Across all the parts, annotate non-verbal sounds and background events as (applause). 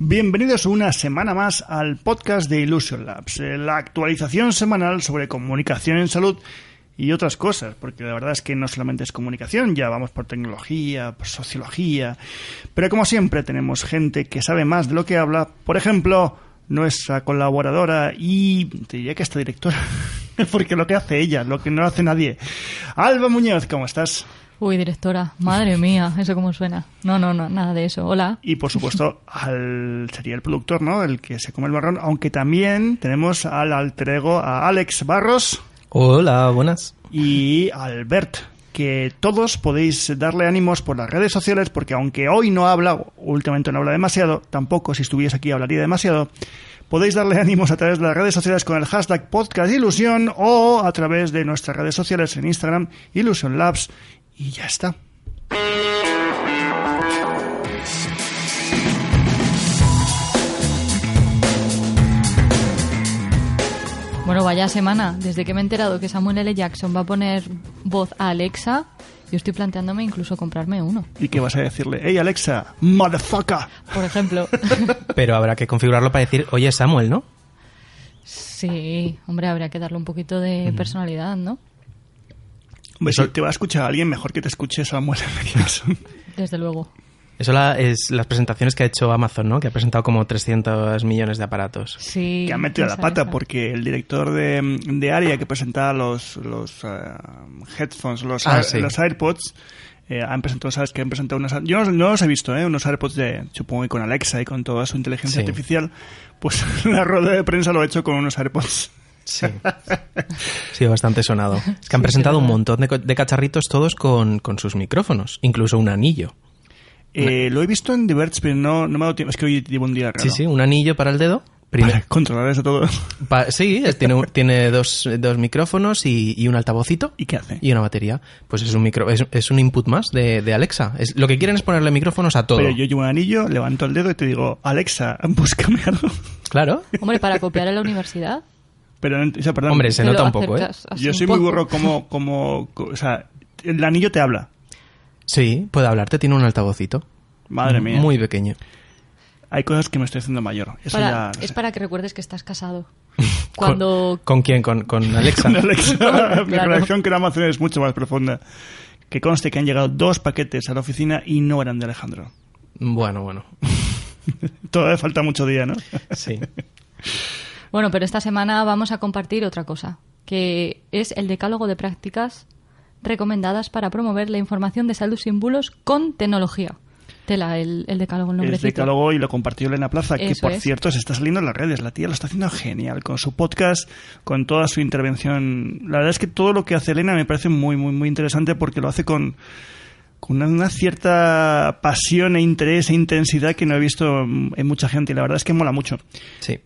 Bienvenidos una semana más al podcast de Illusion Labs, eh, la actualización semanal sobre comunicación en salud y otras cosas, porque la verdad es que no solamente es comunicación, ya vamos por tecnología, por sociología, pero como siempre tenemos gente que sabe más de lo que habla, por ejemplo, nuestra colaboradora y te diría que esta directora, (laughs) porque lo que hace ella, lo que no hace nadie. Alba Muñoz, ¿cómo estás? Uy, directora, madre mía, eso cómo suena. No, no, no, nada de eso. Hola. Y por supuesto, al, sería el productor, ¿no? El que se come el marrón, aunque también tenemos al alter ego, a Alex Barros. Hola, buenas. Y Albert, que todos podéis darle ánimos por las redes sociales, porque aunque hoy no habla, últimamente no habla demasiado, tampoco si estuviese aquí hablaría demasiado. Podéis darle ánimos a través de las redes sociales con el hashtag podcast ilusión o a través de nuestras redes sociales en Instagram, Illusion Labs y ya está. Bueno, vaya semana. Desde que me he enterado que Samuel L. Jackson va a poner voz a Alexa, yo estoy planteándome incluso comprarme uno. ¿Y qué vas a decirle? ¡Hey Alexa, motherfucker! Por ejemplo. (laughs) Pero habrá que configurarlo para decir, oye Samuel, ¿no? Sí, hombre, habría que darle un poquito de personalidad, ¿no? Hombre, si te va a escuchar alguien mejor que te escuche Samuel. (laughs) Desde luego. Eso la- es las presentaciones que ha hecho Amazon, ¿no? Que ha presentado como 300 millones de aparatos. Sí. que ha metido la pata esa. porque el director de, de Aria que presentaba los, los eh, headphones, los, Ah, Air- sí. los AirPods, eh, han presentado, ¿sabes? Que han presentado unos... Yo no, no los he visto, ¿eh? Unos AirPods de, supongo que con Alexa y con toda su inteligencia Sí. artificial. Pues (laughs) la rueda de prensa lo ha hecho con unos AirPods. Sí. (laughs) Sí, bastante sonado. Es que han presentado un montón de, de cacharritos todos con, con sus micrófonos, incluso un anillo. Eh, lo he visto en Diverts, pero no, no me ha dado tiempo. Es que hoy llevo un día raro. Sí, sí, un anillo para el dedo. Primer- Para (laughs) controlar eso todo. pa- sí, es- tiene, tiene dos, dos micrófonos y, y un altavocito. ¿Y qué hace? Y una batería. Pues es un micro, es, es un input más de, de Alexa. Es, lo que quieren es ponerle micrófonos a todo. Pero yo llevo un anillo, levanto el dedo y te digo, Alexa, (laughs) búscame algo. Claro. Hombre, para copiar en la universidad. Pero, o sea, perdón, Hombre, se nota un poco, ¿eh? Yo soy muy burro como, como, co- o sea, el anillo te habla. Sí, puede hablarte, tiene un altavocito. Madre mía. Muy pequeño. Hay cosas que me estoy haciendo mayor. Eso Para- ya no es sé. para que recuerdes que estás casado. (laughs) Cuando... ¿Con, con quién? ¿Con, con (laughs) Alexa? Con Alexa, (laughs) mi Claro. relación con Amazon es mucho más profunda. Que conste que han llegado dos paquetes a la oficina y no eran de Alejandro. Bueno, bueno. Todavía falta mucho día, ¿no? Sí. Bueno, pero esta semana vamos a compartir otra cosa, que es el decálogo de prácticas recomendadas para promover la información de salud sin bulos con tecnología. Tela, el, el decálogo, el El nombrecito. decálogo y lo compartió Elena Plaza, que por es. cierto se está saliendo en las redes. La tía lo está haciendo genial con su podcast, con toda su intervención. La verdad es que todo lo que hace Elena me parece muy, muy, muy interesante porque lo hace con, con una, una cierta pasión e interés e intensidad que no he visto en mucha gente y la verdad es que mola mucho. Sí.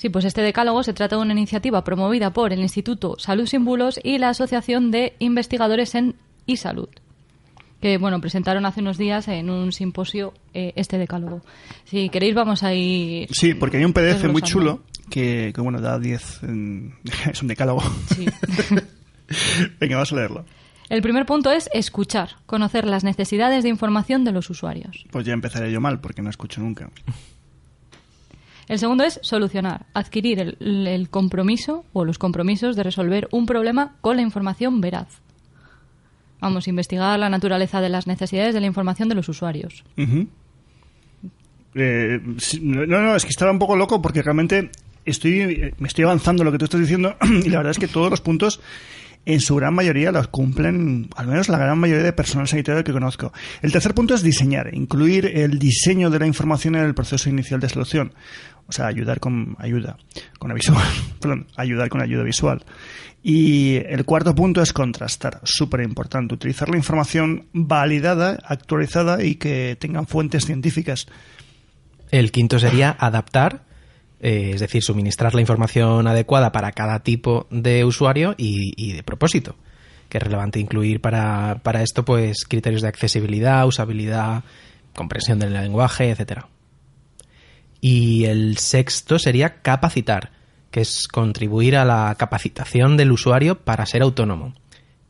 Sí, pues este decálogo se trata de una iniciativa promovida por el Instituto Salud sin Bulos y la Asociación de Investigadores en e-Salud, que bueno, presentaron hace unos días en un simposio eh, este decálogo. Si queréis vamos a ir... Sí, porque hay un PDF muy chulo que, que, bueno, da 10... en- (laughs) es un decálogo. Sí. (laughs) Venga, vamos a leerlo. El primer punto es escuchar, conocer las necesidades de información de los usuarios. Pues ya empezaré yo mal porque no escucho nunca. El segundo es solucionar, adquirir el, compromiso o los compromisos de resolver un problema con la información veraz. Vamos, investigar la naturaleza de las necesidades de la información de los usuarios. Eh, no, no, es que estaba un poco loco porque realmente estoy, eh, me estoy avanzando lo que tú estás diciendo (clears throat) y la verdad es que todos los puntos en su gran mayoría los cumplen, al menos la gran mayoría de personal sanitario que conozco. El tercer punto es diseñar, incluir el diseño de la información en el proceso inicial de solución. O sea, ayudar con ayuda, con visual, (laughs) perdón, ayudar con ayuda visual. Y el cuarto punto es contrastar, súper importante, utilizar la información validada, actualizada y que tengan fuentes científicas. El quinto sería adaptar, eh, es decir, suministrar la información adecuada para cada tipo de usuario y, de propósito. Que es relevante incluir para, para esto pues criterios de accesibilidad, usabilidad, comprensión del lenguaje, etcétera. Y el sexto sería capacitar, que es contribuir a la capacitación del usuario para ser autónomo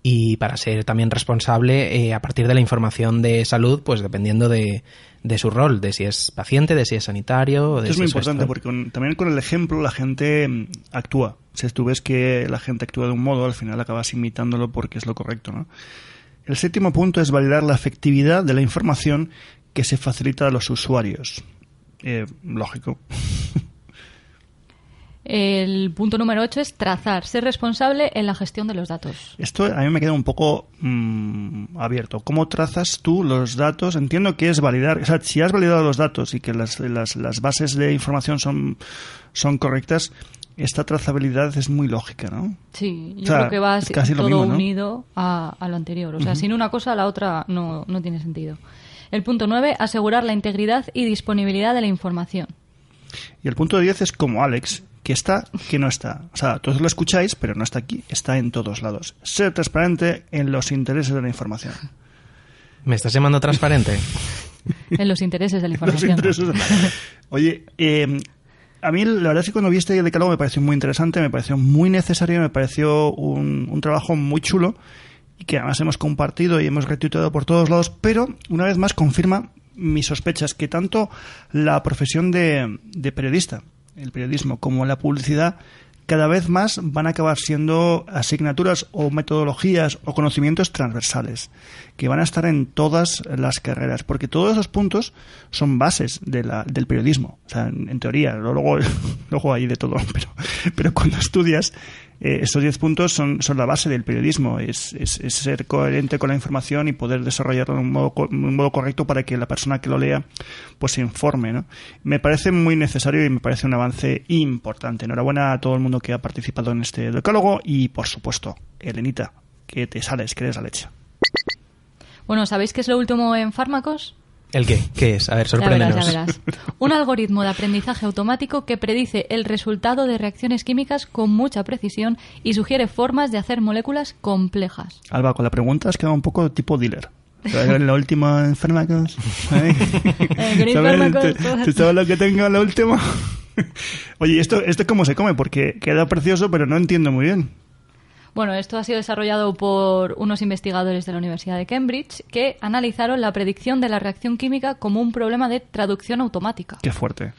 y para ser también responsable eh, a partir de la información de salud, pues dependiendo de, de, su rol, de si es paciente, de si es sanitario. De es si muy es importante gestor. porque con- también con el ejemplo la gente mm, actúa. Si tú ves que la gente actúa de un modo, al final acabas imitándolo porque es lo correcto. ¿no? El séptimo punto es validar la efectividad de la información que se facilita a los usuarios. Eh, lógico. El punto número 8 es trazar, ser responsable en la gestión de los datos. Esto a mí me queda un poco mm, abierto. ¿Cómo trazas tú los datos? Entiendo que es validar. O sea, si has validado los datos y que las, las, las bases de información son, son correctas, esta trazabilidad es muy lógica, ¿no? Sí, yo O sea, creo que va es casi lo todo mismo, ¿no? unido a, a lo anterior. O sea, sin una cosa, la otra no, no tiene sentido. El punto 9, asegurar la integridad y disponibilidad de la información. Y el punto 10 es como Alex, que está, que no está. O sea, todos lo escucháis, pero no está aquí, está en todos lados. Ser transparente en los intereses de la información. ¿Me estás llamando transparente? En los intereses de la (laughs) Los información. intereses. Oye, eh, a mí la verdad es que cuando vi este decálogo me pareció muy interesante, me pareció muy necesario, me pareció un, un trabajo muy chulo y que además hemos compartido y hemos retuiteado por todos lados, pero una vez más confirma mis sospechas que tanto la profesión de, de periodista, el periodismo, como la publicidad cada vez más van a acabar siendo asignaturas o metodologías o conocimientos transversales que van a estar en todas las carreras, porque todos esos puntos son bases de la- del periodismo. O sea, en, teoría, luego, (laughs) luego hay de todo, (laughs) pero, pero cuando estudias, eh, estos 10 puntos son, son la base del periodismo, es, es- ser coherente con la información y poder desarrollarlo de un modo, un modo correcto para que la persona que lo lea pues se informe. ¿no? Me parece muy necesario y me parece un avance importante. Enhorabuena a todo el mundo que ha participado en este decálogo y, por supuesto, Elenita, que te sales, que eres la leche. Bueno, ¿sabéis qué es lo último en fármacos? ¿El qué? ¿Qué es? A ver, Ya sorpréndenos. verás, ya verás. Un algoritmo de aprendizaje automático que predice el resultado de reacciones químicas con mucha precisión y sugiere formas de hacer moléculas complejas. Alba, con la pregunta has quedado un poco tipo dealer. ¿Sabes lo último en fármacos? ¿Eh? ¿queréis ¿Sabes? ¿Tú- ¿Tú sabes lo que tengo lo último? (laughs) Oye, ¿esto, ¿esto cómo se come? Porque queda precioso, pero no entiendo muy bien. Bueno, esto ha sido desarrollado por unos investigadores de la Universidad de Cambridge que analizaron la predicción de la reacción química como un problema de traducción automática. Qué fuerte.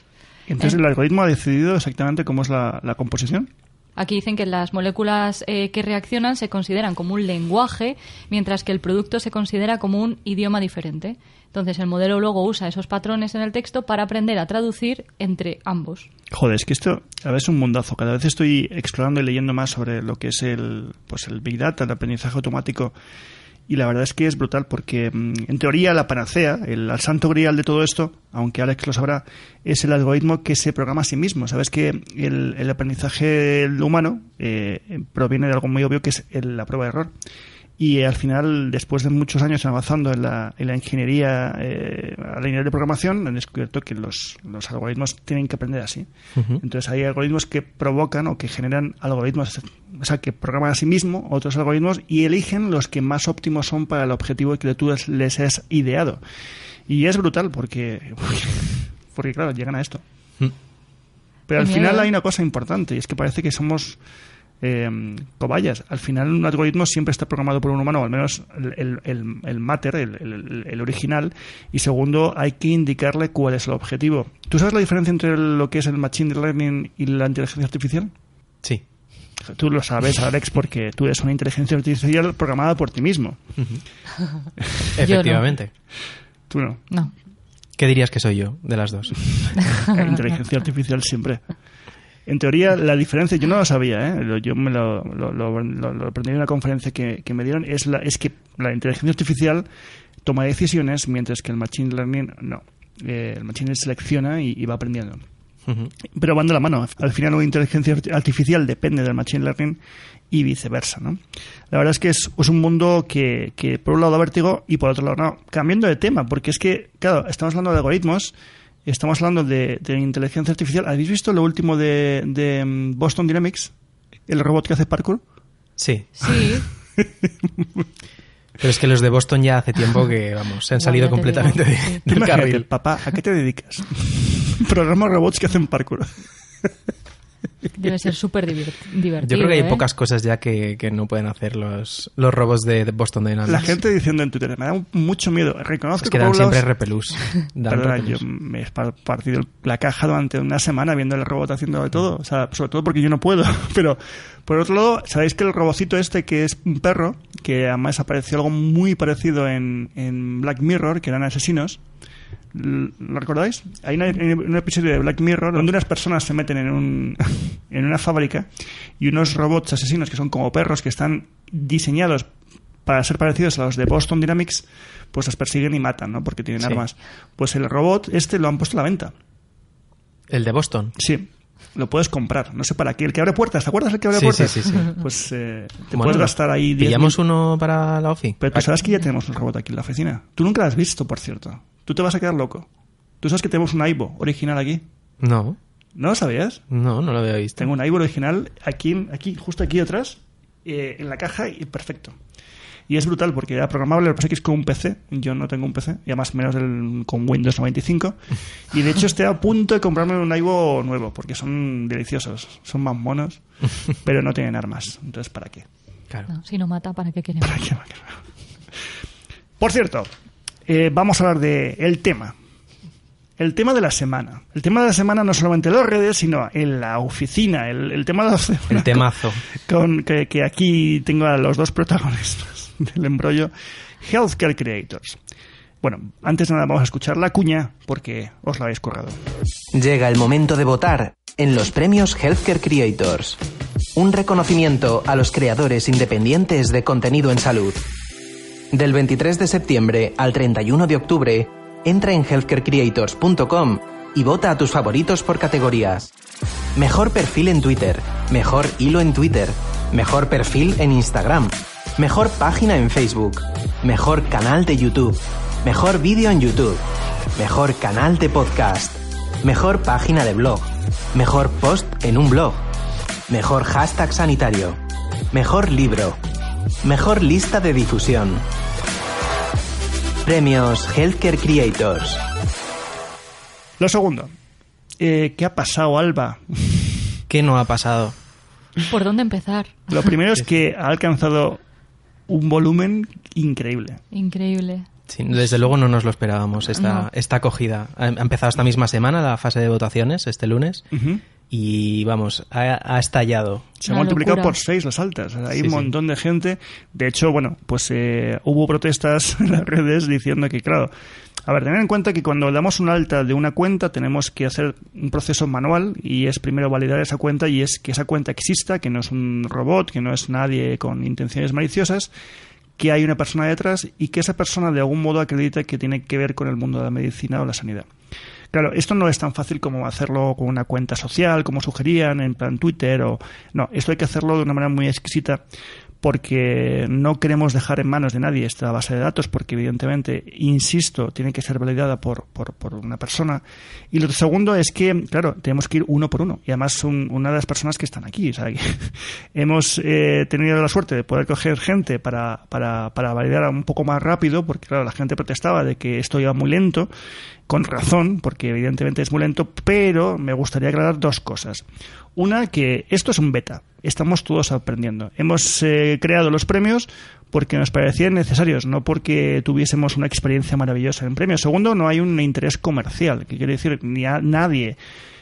Entonces. ¿el algoritmo ha decidido exactamente cómo es la, la composición? Aquí dicen que las moléculas eh, que reaccionan se consideran como un lenguaje, mientras que el producto se considera como un idioma diferente. Entonces el modelo luego usa esos patrones en el texto para aprender a traducir entre ambos. Joder, es que esto a es un mundazo. Cada vez estoy explorando y leyendo más sobre lo que es el, pues el Big Data, el aprendizaje automático. Y la verdad es que es brutal porque, mm, en teoría, la panacea, el, el santo grial de todo esto, aunque Alex lo sabrá, es el algoritmo que se programa a sí mismo. Sabes que el, el aprendizaje humano eh, proviene de algo muy obvio que es la prueba de error. Y al final, después de muchos años avanzando en la, en la ingeniería, eh, a la ingeniería de programación, han descubierto que los, los algoritmos tienen que aprender así. Entonces hay algoritmos que provocan o que generan algoritmos, o sea, que programan a sí mismo otros algoritmos y eligen los que más óptimos son para el objetivo que tú les- has ideado. Y es brutal porque, (laughs) porque claro, llegan a esto. Mm. Pero al final hay una cosa importante y es que parece que somos eh, cobayas. Al final un algoritmo siempre está programado por un humano, o al menos el, el, el- mater, el, el- el original. Y segundo, hay que indicarle cuál es el objetivo. ¿Tú sabes la diferencia entre lo que es el machine learning y la inteligencia artificial? Sí. Tú lo sabes, Alex, porque tú eres una inteligencia artificial programada por ti mismo. (laughs) Efectivamente. Tú no. No. ¿Qué dirías que soy yo de las dos? (laughs) inteligencia artificial siempre. En teoría, la diferencia, yo no lo sabía, ¿eh? Yo me lo, lo, lo- lo- lo aprendí en una conferencia que, que me dieron, es, la, es que la inteligencia artificial toma decisiones mientras que el machine learning no. Eh, el machine selecciona y, y va aprendiendo. Pero van de la mano. Al final, una inteligencia arti- artificial depende del machine learning y viceversa. ¿no? La verdad es que es, es un mundo que, que, por un lado, da vértigo y por otro lado, no. Cambiando de tema, porque es que, claro, estamos hablando de algoritmos estamos hablando de, de inteligencia artificial. ¿Habéis visto lo último de, de mm, Boston Dynamics? El robot que hace parkour. Sí. Sí, (laughs) Pero es que los de Boston ya hace tiempo que, vamos, se han salido completamente de- del Imagínate, carril. papá, ¿a qué te dedicas? (laughs) Programa robots que hacen parkour. Debe ser súper divertido. Yo creo que hay ¿eh? pocas cosas ya que, que no pueden hacer los, los robots de, de Boston Dynamics. La gente diciendo en Twitter, me da mucho miedo. Reconozco es que dan siempre repelús. (laughs) Dan Perdona, repelús. yo me he pa- partido la caja durante una semana viendo el robot haciendo de todo. O sea, sobre todo porque yo no puedo. (laughs) Pero, por otro lado, sabéis que el robocito este, que es un perro, que además apareció algo muy parecido en, en Black Mirror, que eran asesinos. ¿Lo recordáis? Hay una- un episodio de Black Mirror donde unas personas se meten en, un, (laughs) en una fábrica y unos robots asesinos que son como perros que están diseñados para ser parecidos a los de Boston Dynamics, pues los persiguen y matan, ¿no? Porque tienen Sí. armas. Pues el robot este lo han puesto a la venta. El de Boston. Sí, lo puedes comprar. No sé para qué. El que abre puertas, ¿te acuerdas el que abre Sí, puertas? sí, sí, sí. (laughs) Pues eh, te Bueno, puedes gastar ahí 10 ¿Pillamos uno para la OFI? Pero tú sabes que ya tenemos un robot aquí en la oficina. Tú nunca lo has visto, por cierto. Tú te vas a quedar loco. Tú sabes que tenemos un Aibo original aquí. No, ¿No lo sabías? no, no lo había visto. Tengo un Aibo original aquí, aquí justo aquí atrás, eh, en la caja y perfecto. Y es brutal porque era programable, lo que pasa es que es con un PC. Yo no tengo un PC, y además menos del, con Windows 95. Y de hecho estoy a punto de comprarme un Aibo nuevo porque son deliciosos, son más monos, (laughs) pero no tienen armas. Entonces, ¿para qué? Claro. No, si no mata, ¿para qué queremos? Por cierto, eh, vamos a hablar de el tema. El tema de la semana. El tema de la semana no solamente en las redes, sino en la oficina. El, el tema de la semana. El temazo. con que, que aquí tengo a los dos protagonistas (laughs) del embrollo, Healthcare Creators. Bueno, antes nada vamos a escuchar la cuña porque os la habéis currado. Llega el momento de votar en los premios Healthcare Creators. Un reconocimiento a los creadores independientes de contenido en salud. Del 23 de septiembre al 31 de octubre, entra en healthcarecreators.com y vota a tus favoritos por categorías. Mejor perfil en Twitter, mejor hilo en Twitter, mejor perfil en Instagram, mejor página en Facebook, mejor canal de YouTube, mejor vídeo en YouTube, mejor canal de podcast, mejor página de blog, mejor post en un blog, mejor hashtag sanitario, mejor libro, mejor lista de difusión. Premios Healthcare Creators. Lo segundo, eh, ¿qué ha pasado, Alba? ¿Qué no ha pasado? ¿Por dónde empezar? Lo primero es (laughs) que ha alcanzado un volumen increíble. Increíble. Sí, desde luego no nos lo esperábamos esta, No. esta acogida. Ha empezado esta misma semana la fase de votaciones, este lunes, y vamos, ha, ha estallado. Se ha multiplicado locura. por seis las altas. Hay Sí, un sí. montón de gente. De hecho, bueno, pues eh, hubo protestas (laughs) en las redes diciendo que, claro, a ver, tener en cuenta que cuando damos un alta de una cuenta tenemos que hacer un proceso manual y es primero validar esa cuenta y es que esa cuenta exista, que no es un robot, que no es nadie con intenciones maliciosas, que hay una persona detrás y que esa persona de algún modo acredita que tiene que ver con el mundo de la medicina o la sanidad. Claro, esto no es tan fácil como hacerlo con una cuenta social, como sugerían en plan Twitter o no, esto hay que hacerlo de una manera muy exquisita porque no queremos dejar en manos de nadie esta base de datos porque evidentemente, insisto, tiene que ser validada por, por, por una persona. Y lo segundo es que, claro, tenemos que ir uno por uno. Y además una de las personas que están aquí. O sea, que (laughs) hemos eh, tenido la suerte de poder coger gente para, para, para validar un poco más rápido porque, claro, la gente protestaba de que esto iba muy lento con razón, porque evidentemente es muy lento, pero me gustaría aclarar dos cosas. Una, que esto es un beta, estamos todos aprendiendo. Hemos eh, creado los premios porque nos parecían necesarios, no porque tuviésemos una experiencia maravillosa en premios. Segundo, no hay un interés comercial, que quiere decir, ni a nadie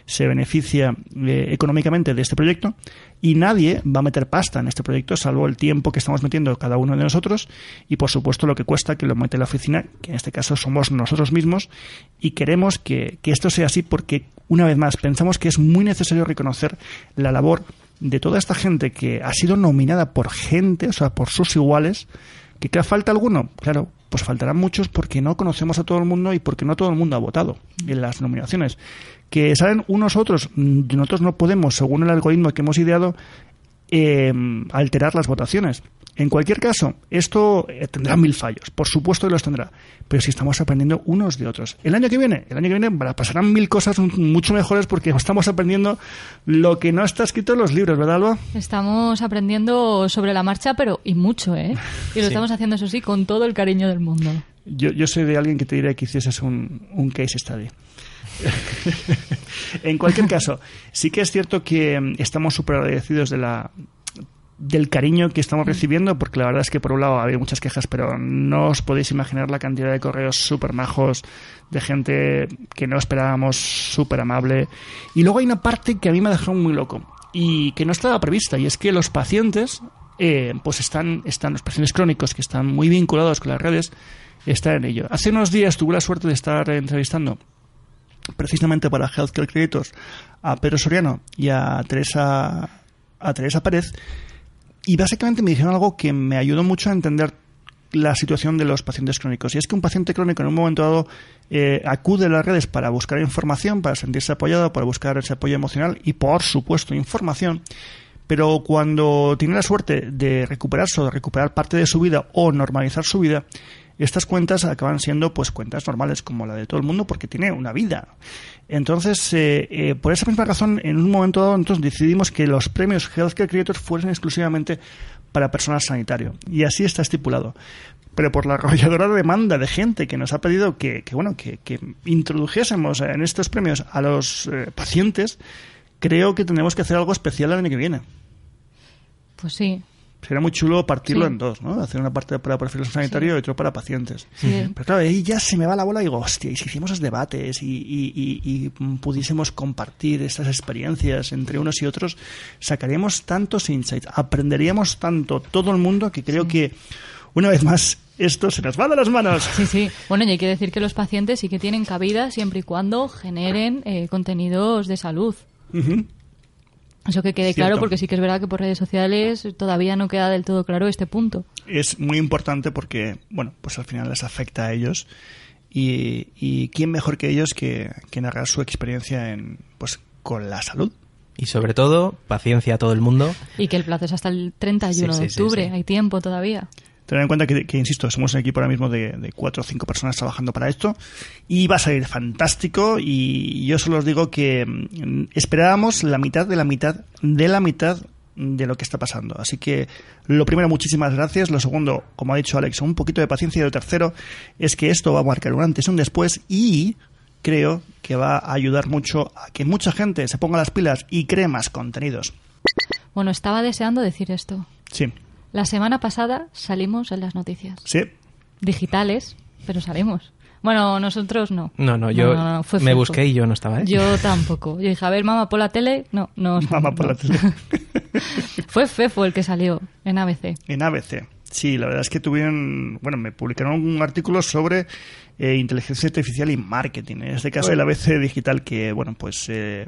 se beneficia eh, económicamente de este proyecto y nadie va a meter pasta en este proyecto salvo el tiempo que estamos metiendo cada uno de nosotros y por supuesto lo que cuesta que lo mete la oficina, que en este caso somos nosotros mismos y queremos que, que esto sea así porque una vez más pensamos que es muy necesario reconocer la labor de toda esta gente que ha sido nominada por gente, o sea, por sus iguales, ¿Que qué falta alguno? Claro, pues faltarán muchos porque no conocemos a todo el mundo y porque no todo el mundo ha votado en las nominaciones. Que salen unos otros, mm, nosotros no podemos, según el algoritmo que hemos ideado, eh, alterar las votaciones. En cualquier caso, esto eh, tendrá mil fallos, por supuesto que los tendrá, pero si estamos aprendiendo unos de otros. El año que viene, el año que viene pasarán mil cosas mucho mejores porque estamos aprendiendo lo que no está escrito en los libros, ¿verdad, Alba? Estamos aprendiendo sobre la marcha, pero y mucho, ¿eh? (laughs) Y lo estamos haciendo, eso sí, con todo el cariño del mundo. Yo, yo soy de alguien que te diría que hicieses un, un case study. (laughs) (laughs) en cualquier caso, sí que es cierto que mm, estamos súper agradecidos de la, del cariño que estamos recibiendo, porque la verdad es que por un lado había muchas quejas, pero no os podéis imaginar la cantidad de correos súper majos, de gente que no esperábamos, súper amable. Y luego hay una parte que a mí me ha dejado muy loco y que no estaba prevista, y es que los pacientes, eh, pues están, están, los pacientes crónicos que están muy vinculados con las redes, están en ello. Hace unos días tuve la suerte de estar entrevistando precisamente para Healthcare Creators a Pedro Soriano y a Teresa, a Teresa Pérez y básicamente me dijeron algo que me ayudó mucho a entender la situación de los pacientes crónicos. Y es que un paciente crónico en un momento dado eh, acude a las redes para buscar información, para sentirse apoyado, para buscar ese apoyo emocional y, por supuesto, información. Pero cuando tiene la suerte de recuperarse o de recuperar parte de su vida o normalizar su vida, estas cuentas acaban siendo pues cuentas normales como la de todo el mundo porque tiene una vida. Entonces, eh, eh, por esa misma razón, en un momento dado, entonces decidimos que los premios Healthcare Creators fuesen exclusivamente para personal sanitario. Y así está estipulado. Pero por la arrolladora demanda de gente que nos ha pedido que, bueno, que, introdujésemos en estos premios a los eh, pacientes, creo que tenemos que hacer algo especial el año que viene. Pues sí, Sería muy chulo partirlo en dos, ¿no? Hacer una parte para profesional sanitario y otra para pacientes. Pero claro, ahí ya se me va la bola y digo, hostia, y si hicimos esos debates y, y, pudiésemos compartir estas experiencias entre unos y otros, sacaríamos tantos insights, aprenderíamos tanto todo el mundo que creo que, una vez más, esto se nos va de las manos. Sí, sí. Bueno, y hay que decir que los pacientes sí que tienen cabida siempre y cuando generen eh, contenidos de salud. Eso que quede claro, porque sí que es verdad que por redes sociales todavía no queda del todo claro este punto. Es muy importante porque, bueno, pues al final les afecta a ellos. Y, quién mejor que ellos que, narrar su experiencia en, pues, con la salud. Y sobre todo, paciencia a todo el mundo. Y que el plazo es hasta el 31 de octubre, hay tiempo todavía. Tener en cuenta que, insisto, somos un equipo ahora mismo de, cuatro o cinco personas trabajando para esto y va a salir fantástico y yo solo os digo que mm, esperábamos la mitad de la mitad de la mitad de lo que está pasando. Así que lo primero, muchísimas gracias. Lo segundo, como ha dicho Alex, un poquito de paciencia. Y lo tercero es que esto va a marcar un antes y un después y creo que va a ayudar mucho a que mucha gente se ponga las pilas y cree más contenidos. Bueno, estaba deseando decir esto. Sí. La semana pasada salimos en las noticias. Sí. Digitales, pero salimos. Bueno, nosotros no. No, no, yo me busqué y yo no estaba. ¿eh? Yo tampoco. Yo dije, a ver, mamá, por la tele. No, no. (laughs) Mamá, por la tele. (laughs) fue Fefo el que salió en ABC. En ABC. Sí, la verdad es que tuvieron, bueno, me publicaron un artículo sobre eh, inteligencia artificial y marketing. En este caso, el ABC Digital, que, bueno, pues eh,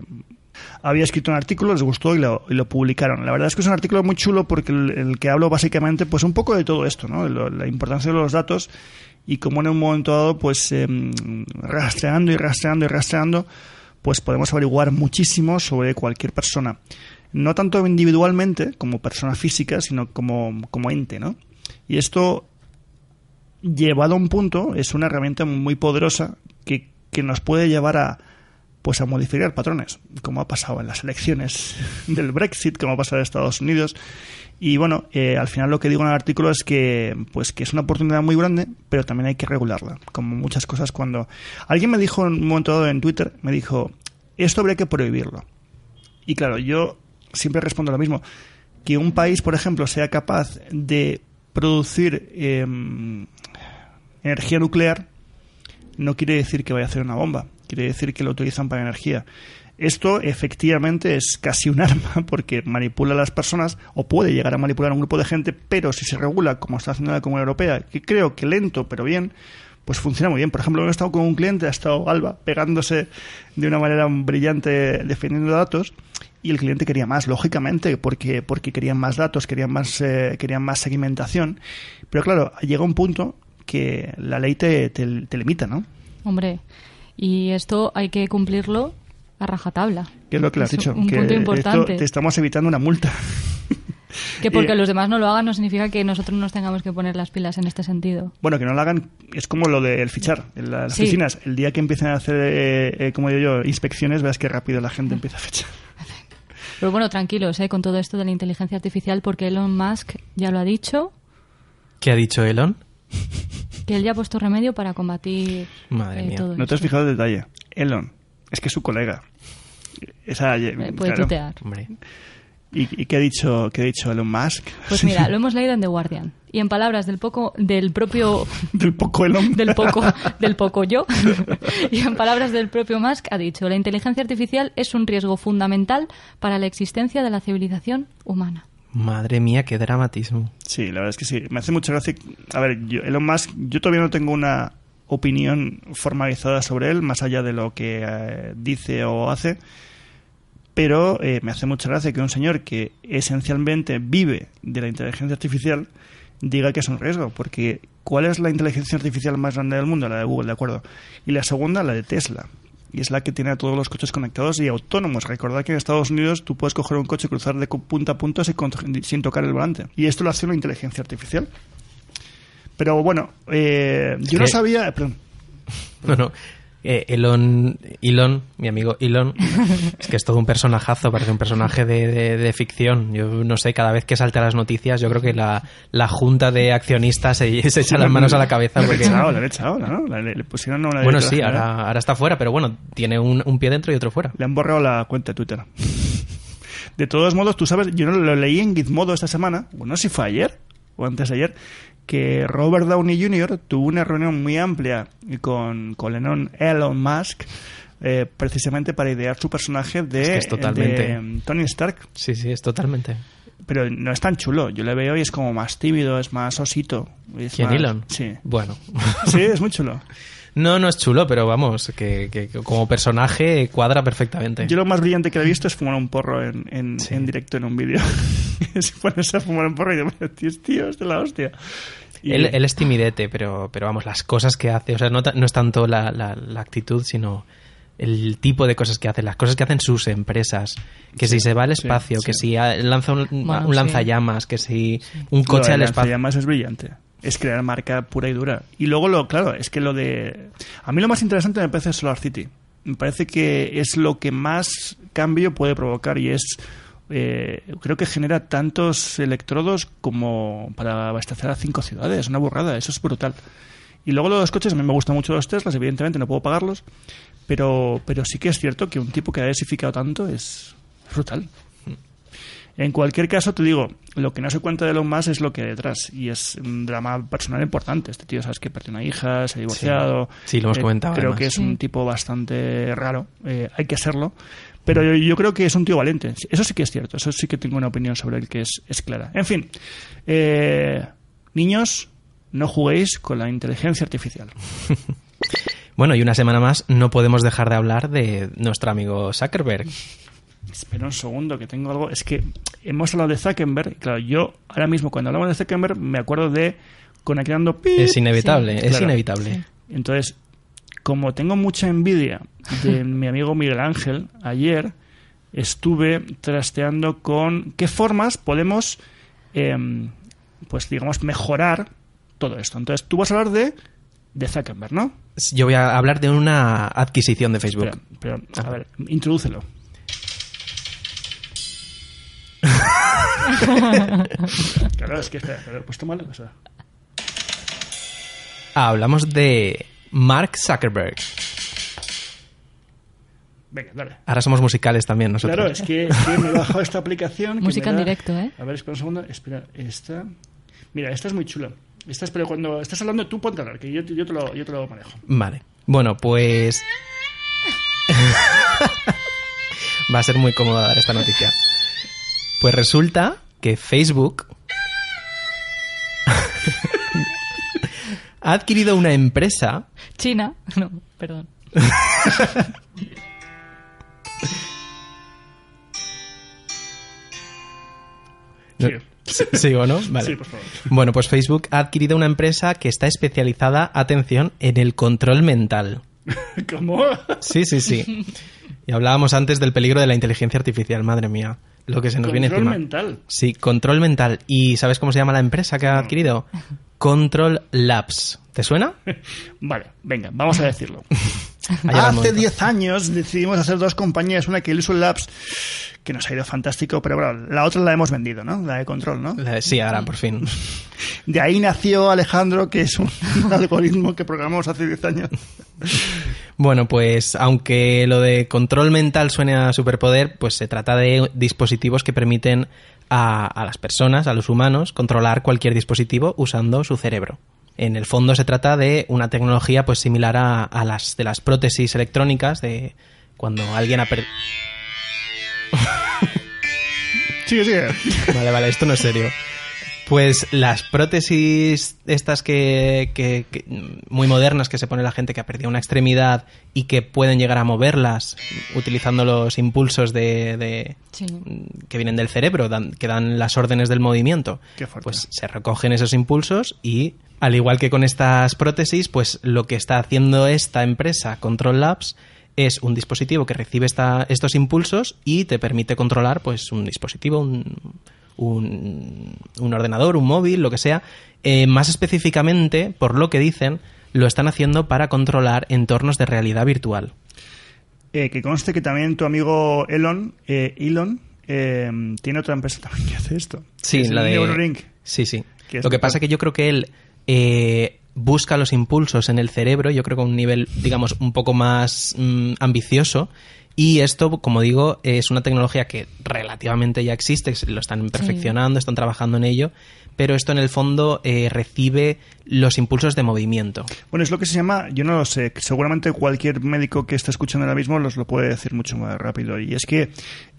había escrito un artículo, les gustó y lo, publicaron. La verdad es que es un artículo muy chulo porque el, que hablo básicamente, pues un poco de todo esto, ¿no? La importancia de los datos y cómo en un momento dado, pues em, rastreando y rastreando y rastreando, pues podemos averiguar muchísimo sobre cualquier persona. No tanto individualmente como persona física, sino como, como ente, ¿no? Y esto, llevado a un punto, es una herramienta muy poderosa que, que nos puede llevar a, pues a modificar patrones, como ha pasado en las elecciones (laughs) del Brexit, como ha pasado en Estados Unidos. Y bueno, eh, al final lo que digo en el artículo es que, pues que es una oportunidad muy grande, pero también hay que regularla, como muchas cosas cuando... Alguien me dijo en un momento dado en Twitter, me dijo, esto habría que prohibirlo. Y claro, yo siempre respondo lo mismo, que un país, por ejemplo, sea capaz de producir em, energía nuclear, no quiere decir que vaya a hacer una bomba quiere decir que lo utilizan para energía. Esto efectivamente es casi un (laughs) arma porque manipula a las personas o puede llegar a manipular a un grupo de gente, pero si se regula como está haciendo la Comunidad Europea, que creo que lento pero bien, pues funciona muy bien. Por ejemplo, he estado con un cliente, ha estado Alba pegándose de una manera brillante defendiendo datos y el cliente quería más, lógicamente, porque, porque querían más datos, querían más, eh, querían más segmentación. Pero claro, llega un punto que la ley te, te, te limita, ¿no? Hombre, y esto hay que cumplirlo a rajatabla. ¿Qué es lo que le has dicho? Un punto importante. te estamos evitando una multa. Que porque (laughs) Eh, los demás no lo hagan no significa que nosotros nos tengamos que poner las pilas en este sentido. Bueno, que no lo hagan, es como lo del fichar en la- las Sí. oficinas. El día que empiecen a hacer, eh, eh, como digo yo, inspecciones, veas que rápido la gente empieza a fichar. Pero bueno, tranquilos ¿eh? con todo esto de la inteligencia artificial porque Elon Musk ya lo ha dicho, ¿Qué ha dicho Elon? Que él ya ha puesto remedio para combatir Madre eh, mía. todo No te has esto. fijado el detalle. Elon, es que es su colega. Esa, Eh, puede claro. tutear. Hombre. ¿Y, y qué, ha dicho, qué ha dicho Elon Musk? Pues mira, (laughs) lo hemos leído en The Guardian. Y en palabras del poco, del propio (laughs) Del poco Elon. (laughs) del poco del poco yo y en palabras del propio Musk ha dicho la inteligencia artificial es un riesgo fundamental para la existencia de la civilización humana Madre mía, qué dramatismo. Sí, la verdad es que sí. Me hace mucha gracia. A ver, yo, Elon Musk, yo todavía no tengo una opinión formalizada sobre él, más allá de lo que eh, dice o hace. Pero eh, me hace mucha gracia que un señor que esencialmente vive de la inteligencia artificial diga que es un riesgo. Porque, ¿cuál es la inteligencia artificial más grande del mundo? La de Google, de acuerdo. Y la segunda, la de Tesla. Y es la que tiene a todos los coches conectados y autónomos. Recordad que en Estados Unidos tú puedes coger un coche y cruzar de punta a punta sin, tocar el volante. Y esto lo hace una inteligencia artificial. Pero bueno, eh, yo no que- sabía. Perdón. (laughs) Bueno, eh, Elon, Elon, mi amigo Elon, es que es todo un personajazo, parece un personaje de, de- de ficción. Yo no sé, cada vez que salte a las noticias, yo creo que la, la junta de accionistas se, se echa las manos a la cabeza. Porque, echado, le han echado, ¿no? Le, le- le pusieron una bueno, sí, ahora, ahora está fuera, pero bueno, tiene un, un pie dentro y otro fuera. Le han borrado la cuenta de Twitter. De todos modos, tú sabes, yo no lo leí en Gizmodo esta semana, bueno, no sé si fue ayer o antes de ayer, que Robert Downey Jr. tuvo una reunión muy amplia con, con Elon, Musk eh, precisamente para idear su personaje de, Es que es totalmente- de, Tony Stark. Sí, sí, es totalmente. Pero no es tan chulo. Yo le veo y es como más tímido, es más osito. es ¿Quién, más- Elon? Sí. Bueno. (laughs) Sí, es muy chulo. No, no es chulo, pero vamos, que, que como personaje cuadra perfectamente. Yo lo más brillante que he visto es fumar un porro en, en, Sí. en directo en un vídeo. (laughs) si pones a fumar un porro y tío, tío, es de la hostia. Y- Él, él es timidete, pero, pero vamos, las cosas que hace, o sea, no, es tanto la, la- la actitud, sino el tipo de cosas que hace, las cosas que hacen sus empresas. Que si se va al sí, espacio, que sí. si lanza un, Bueno, un sí. lanzallamas, que si un coche lo al espacio. llamas es brillante. Es crear marca pura y dura. Y luego, lo claro, es que lo de... A mí lo más interesante me parece Solar City. Me parece que es lo que más cambio puede provocar y es... eh, creo que genera tantos electrodos como para abastecer a cinco ciudades. Una burrada, eso es brutal. Y luego los coches, a mí me gustan mucho los Teslas, evidentemente no puedo pagarlos, pero, pero sí que es cierto que un tipo que ha diversificado tanto es brutal. En cualquier caso, te digo, lo que no se cuenta de Elon Musk es lo que hay detrás. Y es un drama personal importante. Este tío, sabes que perdió una hija, se ha divorciado. Sí, lo hemos Eh, comentado, Creo además. que es Sí. un tipo bastante raro. eh, hay que serlo. Pero yo, yo creo que es un tío valiente. Eso sí que es cierto. Eso sí que tengo una opinión sobre él que es, es clara. En fin, eh, niños, no juguéis con la inteligencia artificial. (laughs) Bueno, y una semana más no podemos dejar de hablar de nuestro amigo Zuckerberg. Espera un segundo, que tengo algo. Es que hemos hablado de Zuckerberg. Claro, yo ahora mismo, cuando hablamos de Zuckerberg, me acuerdo de conectando. pip. Es inevitable, Sí. es Claro. inevitable. Entonces, como tengo mucha envidia de (laughs) mi amigo Miguel Ángel, ayer estuve trasteando con qué formas podemos, em, pues digamos, mejorar todo esto. Entonces, tú vas a hablar de, de Zuckerberg, ¿no? Yo voy a hablar de una adquisición de Facebook. Pero, pero, a ver, introdúcelo. (laughs) claro, es que espera, ¿lo he puesto mal? O sea, Hablamos de Mark Zuckerberg. venga, dale. Ahora somos musicales también nosotros. Claro, es que, es que me he bajado esta aplicación. que Música en da- directo, ¿eh? A ver, espera un segundo. Espera, esta. Mira, esta es muy chula. Esta es, pero cuando estás hablando, tú ponte a hablar, que yo, yo, te lo, yo te lo manejo. Vale. Bueno, pues. (laughs) Va a ser muy cómodo dar esta noticia. Pues resulta que Facebook ha adquirido una empresa. China (laughs) no perdón Sí. ¿Sigo, no? Vale. Sí, por favor. Bueno, pues Facebook ha adquirido una empresa que está especializada, atención, en el control mental. (laughs) ¿Cómo? Sí, sí, sí. (laughs) Y hablábamos antes del peligro de la inteligencia artificial, madre mía. Lo que se nos viene Control encima. mental. Sí, control mental. ¿Y sabes cómo se llama la empresa que ha adquirido? Control Labs. ¿Te suena? (laughs) Vale, venga, vamos a decirlo. (laughs) Hace momento. 10 años decidimos hacer dos compañías, una que Illusion Labs, que nos ha ido fantástico, pero bueno, la otra la hemos vendido, ¿no? La de Control, ¿no? La- Sí, ahora por fin. (laughs) De ahí nació Alejandro, que es un algoritmo que programamos hace 10 años. Bueno, pues aunque lo de control mental suene a superpoder, pues se trata de dispositivos que permiten a, a las personas, a los humanos, controlar cualquier dispositivo usando su cerebro. En el fondo se trata de una tecnología pues similar a, a las de las prótesis electrónicas de cuando alguien ha perdido... (laughs) Sigue, sigue. Vale, vale, esto no es serio. Pues las prótesis estas que, que- que- muy modernas que se pone la gente que ha perdido una extremidad y que pueden llegar a moverlas utilizando los impulsos de, de- Sí. que vienen del cerebro, dan- que dan las órdenes del movimiento. Qué fuerte. Pues se recogen esos impulsos y al igual que con estas prótesis, pues lo que está haciendo esta empresa Control Labs es un dispositivo que recibe esta- estos impulsos y te permite controlar pues un dispositivo, un, un, un ordenador, un móvil, lo que sea. Eh, más específicamente, por lo que dicen, lo están haciendo para controlar entornos de realidad virtual. Eh, que conste que también tu amigo Elon, eh, Elon eh, tiene otra empresa también que hace esto. Sí, Es la de Neuralink. Sí, sí. Que Lo que pasa es que yo creo que él busca los impulsos en el cerebro, yo creo que a un nivel, digamos, un poco más mm, ambicioso. Y esto, como digo, es una tecnología que relativamente ya existe, lo están perfeccionando, están trabajando en ello, pero esto en el fondo eh, recibe los impulsos de movimiento. Bueno, es lo que se llama, yo no lo sé, seguramente cualquier médico que esté escuchando ahora mismo los lo puede decir mucho más rápido. Y es que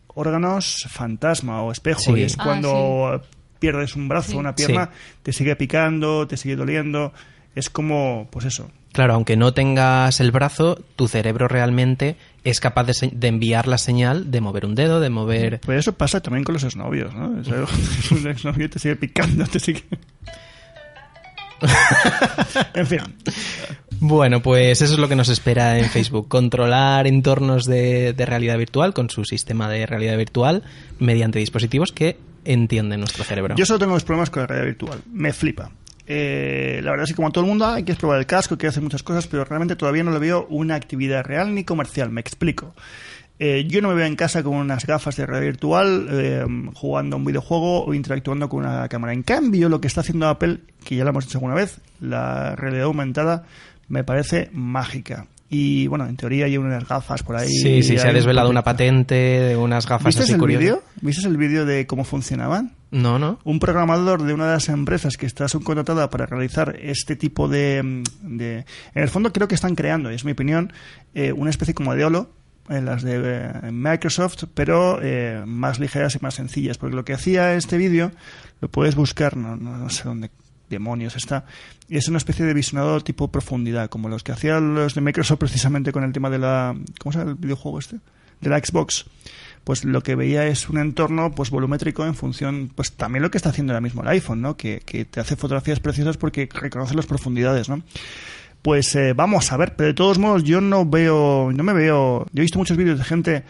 órganos fantasma o espejo, Sí. y es Ah, cuando pierdes un brazo, Sí. una pierna, Sí. te sigue picando, te sigue doliendo. Es como, pues eso. Claro, aunque no tengas el brazo, tu cerebro realmente es capaz de, enviar la señal de mover un dedo, de mover... Pues eso pasa también con los exnovios, ¿no? O sea, (laughs) un exnovio te sigue picando, te sigue... (laughs) en fin, Bueno, pues eso es lo que nos espera en Facebook. Controlar entornos de, de realidad virtual con su sistema de realidad virtual mediante dispositivos que entienden nuestro cerebro. Yo solo tengo dos problemas con la realidad virtual. Me flipa. Eh, la verdad es que como todo el mundo "Ah, hay que probar el casco, hay que hacer muchas cosas, pero realmente todavía no le veo una actividad real ni comercial. Me explico. Eh, yo no me veo en casa con unas gafas de realidad virtual eh, jugando a un videojuego o interactuando con una cámara. En cambio, lo que está haciendo Apple, que ya lo hemos dicho alguna vez, la realidad aumentada, me parece mágica. Y bueno, en teoría hay unas gafas por ahí. sí, sí, se ha desvelado una patente de unas gafas ¿Viste así el vídeo? ¿Viste el vídeo de cómo funcionaban? No, no. un programador de una de las empresas que está subcontratada para realizar este tipo de, mm, de- en el fondo creo que están creando, es mi opinión, eh, una especie como de Holo en las de eh, Microsoft, pero eh, más ligeras y más sencillas, porque lo que hacía este vídeo, lo puedes buscar, no, no, sé dónde demonios está, es una especie de visionador tipo profundidad, como los que hacían los de Microsoft precisamente con el tema de la, ¿cómo se llama el videojuego este? De la Xbox pues lo que veía es un entorno pues volumétrico en función pues también lo que está haciendo ahora mismo el iPhone no que, que te hace fotografías preciosas porque reconoce las profundidades no pues eh, vamos a ver pero de todos modos yo no veo no me veo yo he visto muchos vídeos de gente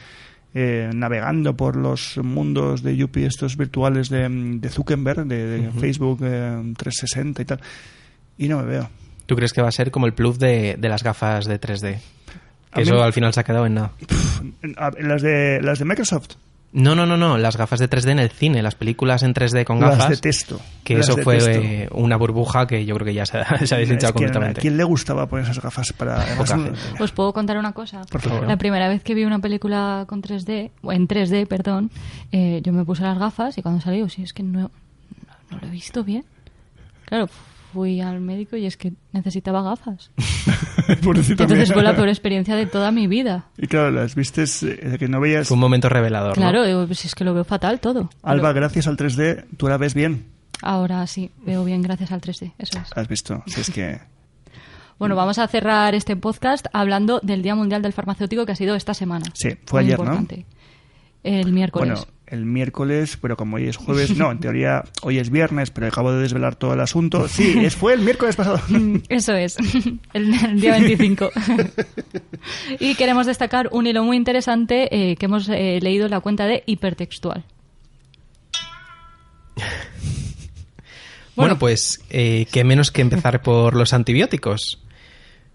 eh, navegando por los mundos de Yuppie estos virtuales de, de Zuckerberg de, de Facebook eh, 360 y tal y no me veo. ¿Tú crees que va a ser como el plus de, de las gafas de 3D? Que mí- eso al final se ha quedado en nada. Las de las de Microsoft No, no, no, no. Las gafas de 3D en el cine, las películas en 3D con gafas. las detesto Que las eso fue eh, una burbuja que yo creo que ya se, ha- (laughs) se ha Es deshinchado que, ¿A completamente. quién le gustaba poner esas gafas para (laughs) además. Pues puedo contar una cosa. Por favor. La primera vez que vi una película con 3D, o en 3D, perdón, eh, yo me puse las gafas y cuando salí, digo, sí, es que no, no, no lo he visto bien. Claro, fui al médico y es que necesitaba gafas. (laughs) (laughs) Pobrecita Entonces mía. fue la peor experiencia de toda mi vida. Y claro, las vistes eh, que no veías. Fue un momento revelador. ¿no? Claro, digo, pues es que lo veo fatal todo. Alba, Pero gracias al 3D, tú la ves bien. ahora sí, veo bien gracias al 3D, eso es. Has visto. Si es que. (laughs) Bueno, vamos a cerrar este podcast hablando del Día Mundial del Farmacéutico que ha sido esta semana. Sí, fue Muy ayer, ¿no? importante. El miércoles. Bueno, el miércoles, pero como hoy es jueves, (laughs) no, en teoría hoy es viernes, pero acabo de desvelar todo el asunto. (laughs) Sí, es, fue el miércoles pasado. (laughs) Eso es, el, el día 25. y queremos destacar un hilo muy interesante eh, que hemos eh, leído en la cuenta de Hipertextual. Bueno, pues eh, qué menos que empezar por los antibióticos.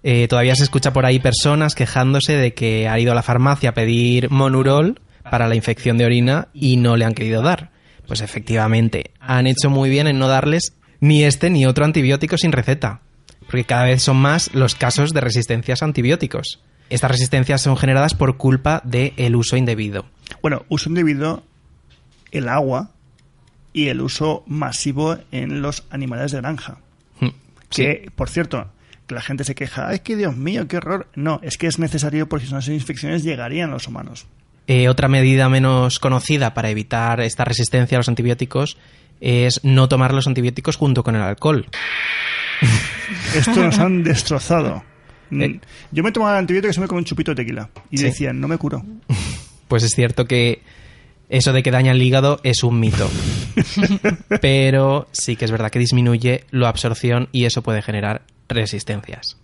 Eh, todavía se escucha por ahí personas quejándose de que ha ido a la farmacia a pedir monurol para la infección de orina y no le han querido dar. Pues efectivamente, han hecho muy bien en no darles ni este ni otro antibiótico sin receta, porque cada vez son más los casos de resistencias a antibióticos. Estas resistencias son generadas por culpa del uso indebido. Bueno, uso indebido, el agua y el uso masivo en los animales de granja. Hmm, Que, por cierto, que la gente se queja, ay, que Dios mío, qué horror. No, es que es necesario porque si no esas infecciones llegarían a los humanos. Eh, otra medida menos conocida para evitar esta resistencia a los antibióticos es no tomar los antibióticos junto con el alcohol. (laughs) Esto nos han destrozado. Mm, Eh. Yo me tomaba el antibiótico y se me con un chupito de tequila. Y Sí. decían, no me curo. (laughs) Pues es cierto que eso de que daña el hígado es un mito. (laughs) Pero sí que es verdad que disminuye la absorción y eso puede generar resistencias.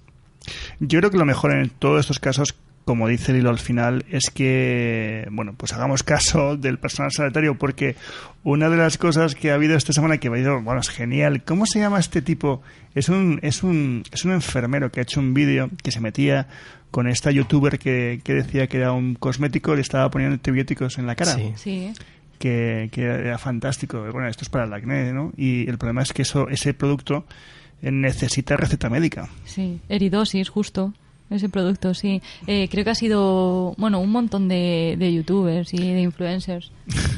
Yo creo que lo mejor en todos estos casos, como dice el hilo al final, es que, bueno, pues hagamos caso del personal sanitario, porque una de las cosas que ha habido esta semana que ha ido, bueno, es genial. ¿Cómo se llama este tipo? Es un, es un, es un enfermero que ha hecho un vídeo que se metía con esta youtuber que, que decía que era un cosmético y le estaba poniendo antibióticos en la cara. Sí. Sí, que, que era fantástico. Bueno, esto es para el acné, ¿no? Y el problema es que eso, ese producto eh, necesita receta médica. sí. Eridosis, justo. Ese producto, sí. Eh, creo que ha sido, bueno, un montón de, de youtubers y de influencers.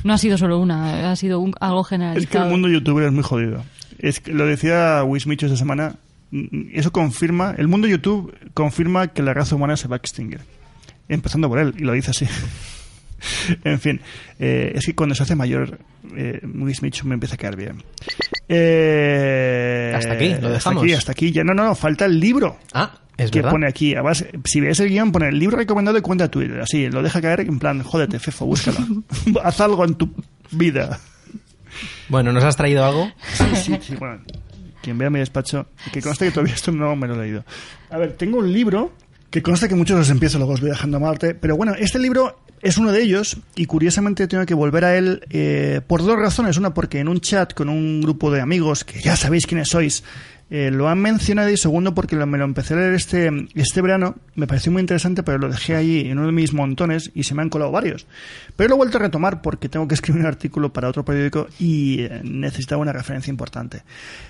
No ha sido solo una, ha sido un- algo Es que el mundo youtuber es muy jodido. Es que lo decía Wismicho esta semana. Eso confirma, el mundo YouTube confirma que la raza humana se va a extinguir. Empezando por él, y lo dice así. (laughs) en fin, eh, es que cuando se hace mayor, eh, Wismicho me empieza a caer bien. Eh, Hasta aquí, lo Hasta dejamos. aquí, hasta aquí. Ya no, no, no, falta el libro. Ah, es que verdad. pone aquí, además, si ves el guion, pone el libro recomendado de cuenta Twitter. Así, lo deja caer en plan, jódete, Fefo, búscalo. (laughs) (laughs) Haz algo en tu vida. Bueno, ¿nos has traído algo? Sí, sí, sí, bueno, quien vea mi despacho, que consta que todavía esto no me lo he leído. A ver, tengo un libro que consta que muchos los empiezo, luego os voy dejando a Marte, pero bueno, este libro es uno de ellos y curiosamente tengo que volver a él eh, por dos razones. Una, porque en un chat con un grupo de amigos, que ya sabéis quiénes sois, eh, lo han mencionado y segundo porque me lo empecé a leer este, este verano, me pareció muy interesante, pero lo dejé ahí en uno de mis montones y se me han colado varios. Pero lo he vuelto a retomar porque tengo que escribir un artículo para otro periódico y eh, necesitaba una referencia importante.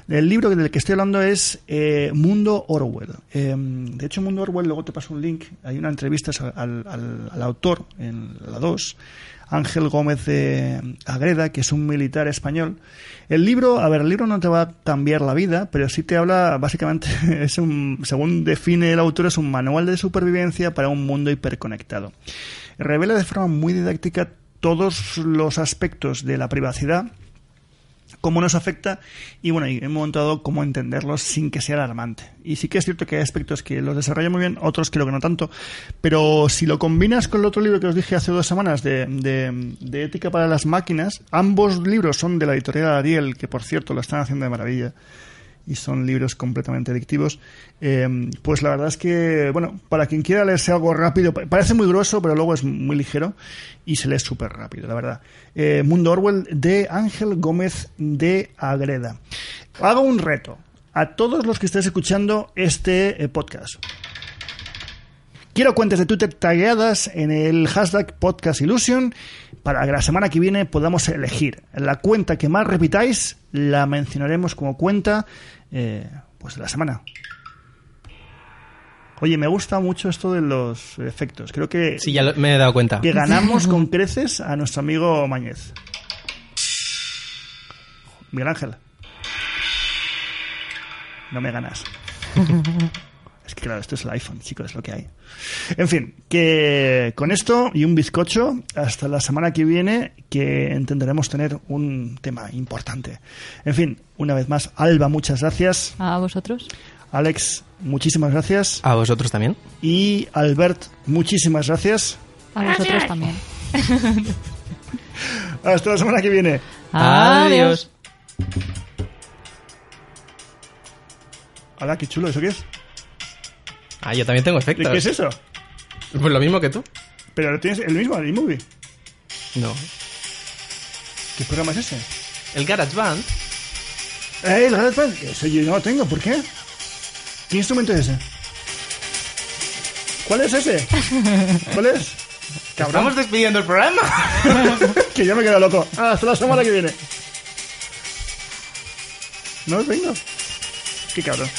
El libro del que estoy hablando es eh, Mundo Orwell. Eh, de hecho, Mundo Orwell, luego te paso un link, hay una entrevista al, al- al autor en la 2. Ángel Gómez de Agreda, que es un militar español. El libro, a ver, el libro no te va a cambiar la vida, pero sí te habla, básicamente, (laughs) es un, según define el autor, es un manual de supervivencia para un mundo hiperconectado. Revela de forma muy didáctica todos los aspectos de la privacidad, cómo nos afecta y bueno, y he montado cómo entenderlos sin que sea alarmante. Y sí que es cierto que hay aspectos que los desarrolla muy bien, otros creo que no tanto, pero si lo combinas con el otro libro que os dije hace dos semanas de, de- de ética para las máquinas, ambos libros son de la editorial Ariel, que por cierto lo están haciendo de maravilla y son libros completamente adictivos, eh, pues la verdad es que, bueno, para quien quiera leerse algo rápido, pa- parece muy grueso, pero luego es muy ligero y se lee súper rápido, la verdad. Eh, Mundo Orwell de Ángel Gómez de Agreda. Hago un reto a todos los que estéis escuchando este eh, podcast. Quiero cuentas de Twitter tagueadas en el hashtag Podcast Illusion para que la semana que viene podamos elegir la cuenta que más repitáis, la mencionaremos como cuenta eh, pues de la semana. Oye, me gusta mucho esto de los efectos. Creo que, Sí, ya lo- me he dado cuenta. que ganamos (laughs) con creces a nuestro amigo Mañez. Miguel Ángel. No me ganas. (laughs) Es que claro, esto es el iPhone, chicos, es lo que hay. En fin, que con esto y un bizcocho, hasta la semana que viene, que intentaremos tener un tema importante. En fin, una vez más, Alba, muchas gracias. A vosotros. Alex, muchísimas gracias. ¿A vosotros también? Y Albert, muchísimas gracias. A vosotros también. (laughs) Hasta la semana que viene. Adiós. Hola, qué chulo, ¿eso qué es? Ah, yo también tengo efectos. ¿De qué es eso? Pues lo mismo que tú. Pero tienes el mismo, el iMovie. No. ¿Qué programa es ese? El GarageBand. ¡Eh, el GarageBand! Ese yo no lo tengo, ¿por qué? ¿Qué instrumento es ese? ¿Cuál es ese? ¿Cuál es? (laughs) Cabrón, Estamos despidiendo el programa. (laughs) que yo me quedo loco. Ah, hasta la semana que viene. No vengo. Qué cabrón.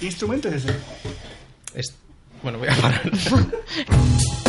¿Qué instrumento es ese? Es- Bueno, voy a parar. (laughs)